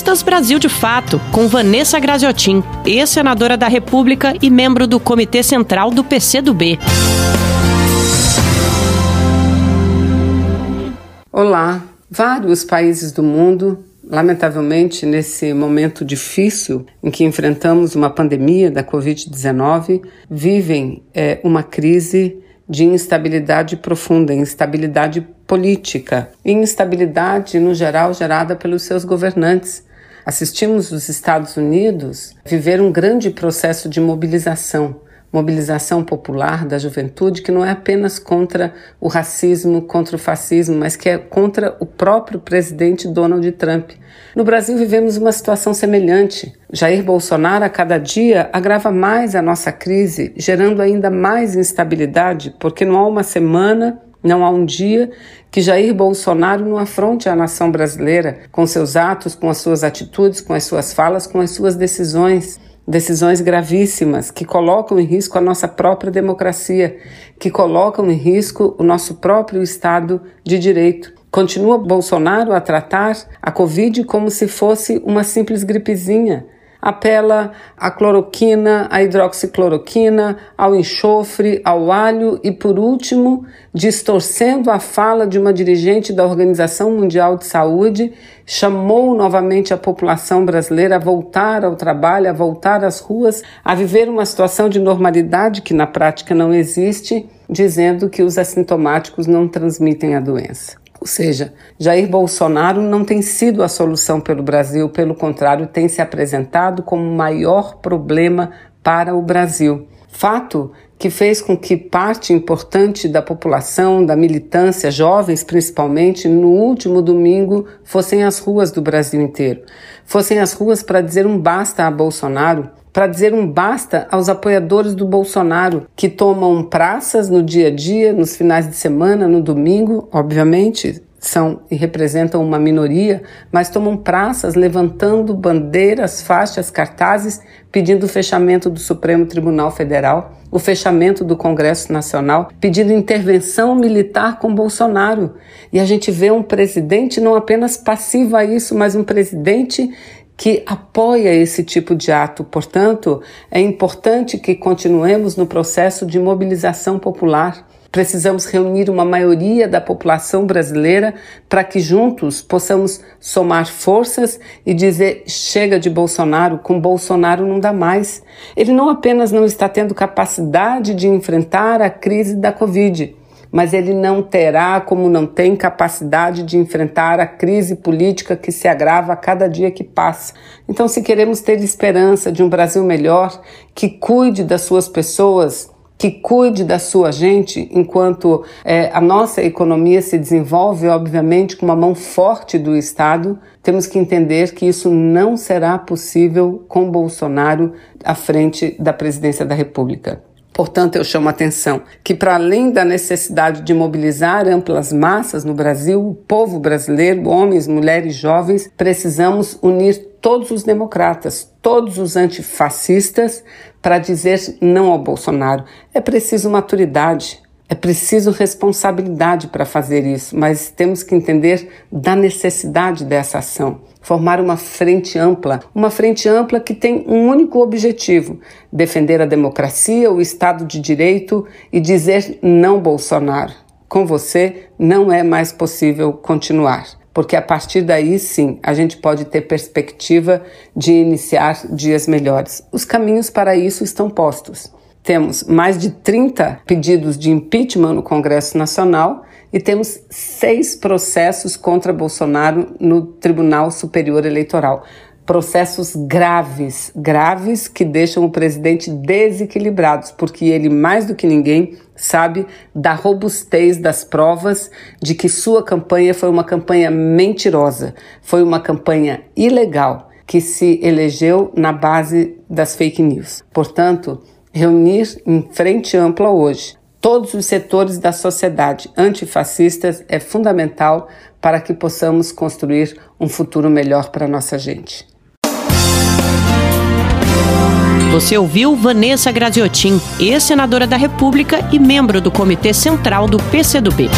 Conquistas Brasil de Fato, com Vanessa Graziotin, ex-senadora da República e membro do Comitê Central do PCdoB. Olá, vários países do mundo Lamentavelmente, nesse momento difícil em que enfrentamos uma pandemia da Covid-19, vivem é, uma crise de instabilidade profunda, instabilidade política, instabilidade no geral gerada pelos seus governantes. Assistimos os Estados Unidos viver um grande processo de mobilização mobilização popular da juventude que não é apenas contra o racismo, contra o fascismo, mas que é contra o próprio presidente Donald Trump. No Brasil vivemos uma situação semelhante. Jair Bolsonaro a cada dia agrava mais a nossa crise, gerando ainda mais instabilidade, porque não há uma semana não há um dia que Jair Bolsonaro não afronte a nação brasileira com seus atos, com as suas atitudes, com as suas falas, com as suas decisões decisões gravíssimas que colocam em risco a nossa própria democracia, que colocam em risco o nosso próprio Estado de Direito. Continua Bolsonaro a tratar a Covid como se fosse uma simples gripezinha apela à cloroquina, à hidroxicloroquina, ao enxofre, ao alho e, por último, distorcendo a fala de uma dirigente da Organização Mundial de Saúde, chamou novamente a população brasileira a voltar ao trabalho, a voltar às ruas, a viver uma situação de normalidade que na prática não existe, dizendo que os assintomáticos não transmitem a doença. Ou seja, Jair Bolsonaro não tem sido a solução pelo Brasil, pelo contrário, tem se apresentado como o maior problema para o Brasil. Fato que fez com que parte importante da população, da militância, jovens principalmente, no último domingo fossem às ruas do Brasil inteiro. Fossem às ruas para dizer um basta a Bolsonaro, para dizer um basta aos apoiadores do Bolsonaro, que tomam praças no dia a dia, nos finais de semana, no domingo, obviamente, são e representam uma minoria, mas tomam praças levantando bandeiras, faixas, cartazes, pedindo o fechamento do Supremo Tribunal Federal, o fechamento do Congresso Nacional, pedindo intervenção militar com Bolsonaro. E a gente vê um presidente não apenas passivo a isso, mas um presidente que apoia esse tipo de ato. Portanto, é importante que continuemos no processo de mobilização popular. Precisamos reunir uma maioria da população brasileira para que juntos possamos somar forças e dizer: chega de Bolsonaro, com Bolsonaro não dá mais. Ele não apenas não está tendo capacidade de enfrentar a crise da Covid, mas ele não terá, como não tem, capacidade de enfrentar a crise política que se agrava a cada dia que passa. Então, se queremos ter esperança de um Brasil melhor, que cuide das suas pessoas, que cuide da sua gente, enquanto é, a nossa economia se desenvolve, obviamente, com uma mão forte do Estado, temos que entender que isso não será possível com Bolsonaro à frente da presidência da República. Portanto, eu chamo a atenção que, para além da necessidade de mobilizar amplas massas no Brasil, o povo brasileiro, homens, mulheres, jovens, precisamos unir todos os democratas, todos os antifascistas, para dizer não ao Bolsonaro. É preciso maturidade, é preciso responsabilidade para fazer isso, mas temos que entender da necessidade dessa ação. Formar uma frente ampla, uma frente ampla que tem um único objetivo: defender a democracia, o Estado de Direito e dizer não Bolsonaro. Com você não é mais possível continuar, porque a partir daí sim a gente pode ter perspectiva de iniciar dias melhores. Os caminhos para isso estão postos. Temos mais de 30 pedidos de impeachment no Congresso Nacional e temos seis processos contra Bolsonaro no Tribunal Superior Eleitoral. Processos graves, graves que deixam o presidente desequilibrado, porque ele, mais do que ninguém, sabe da robustez das provas de que sua campanha foi uma campanha mentirosa, foi uma campanha ilegal que se elegeu na base das fake news. Portanto, reunir em frente ampla hoje todos os setores da sociedade antifascistas é fundamental para que possamos construir um futuro melhor para nossa gente. Você ouviu Vanessa Graziotin, ex-senadora da República e membro do Comitê Central do PCdoB.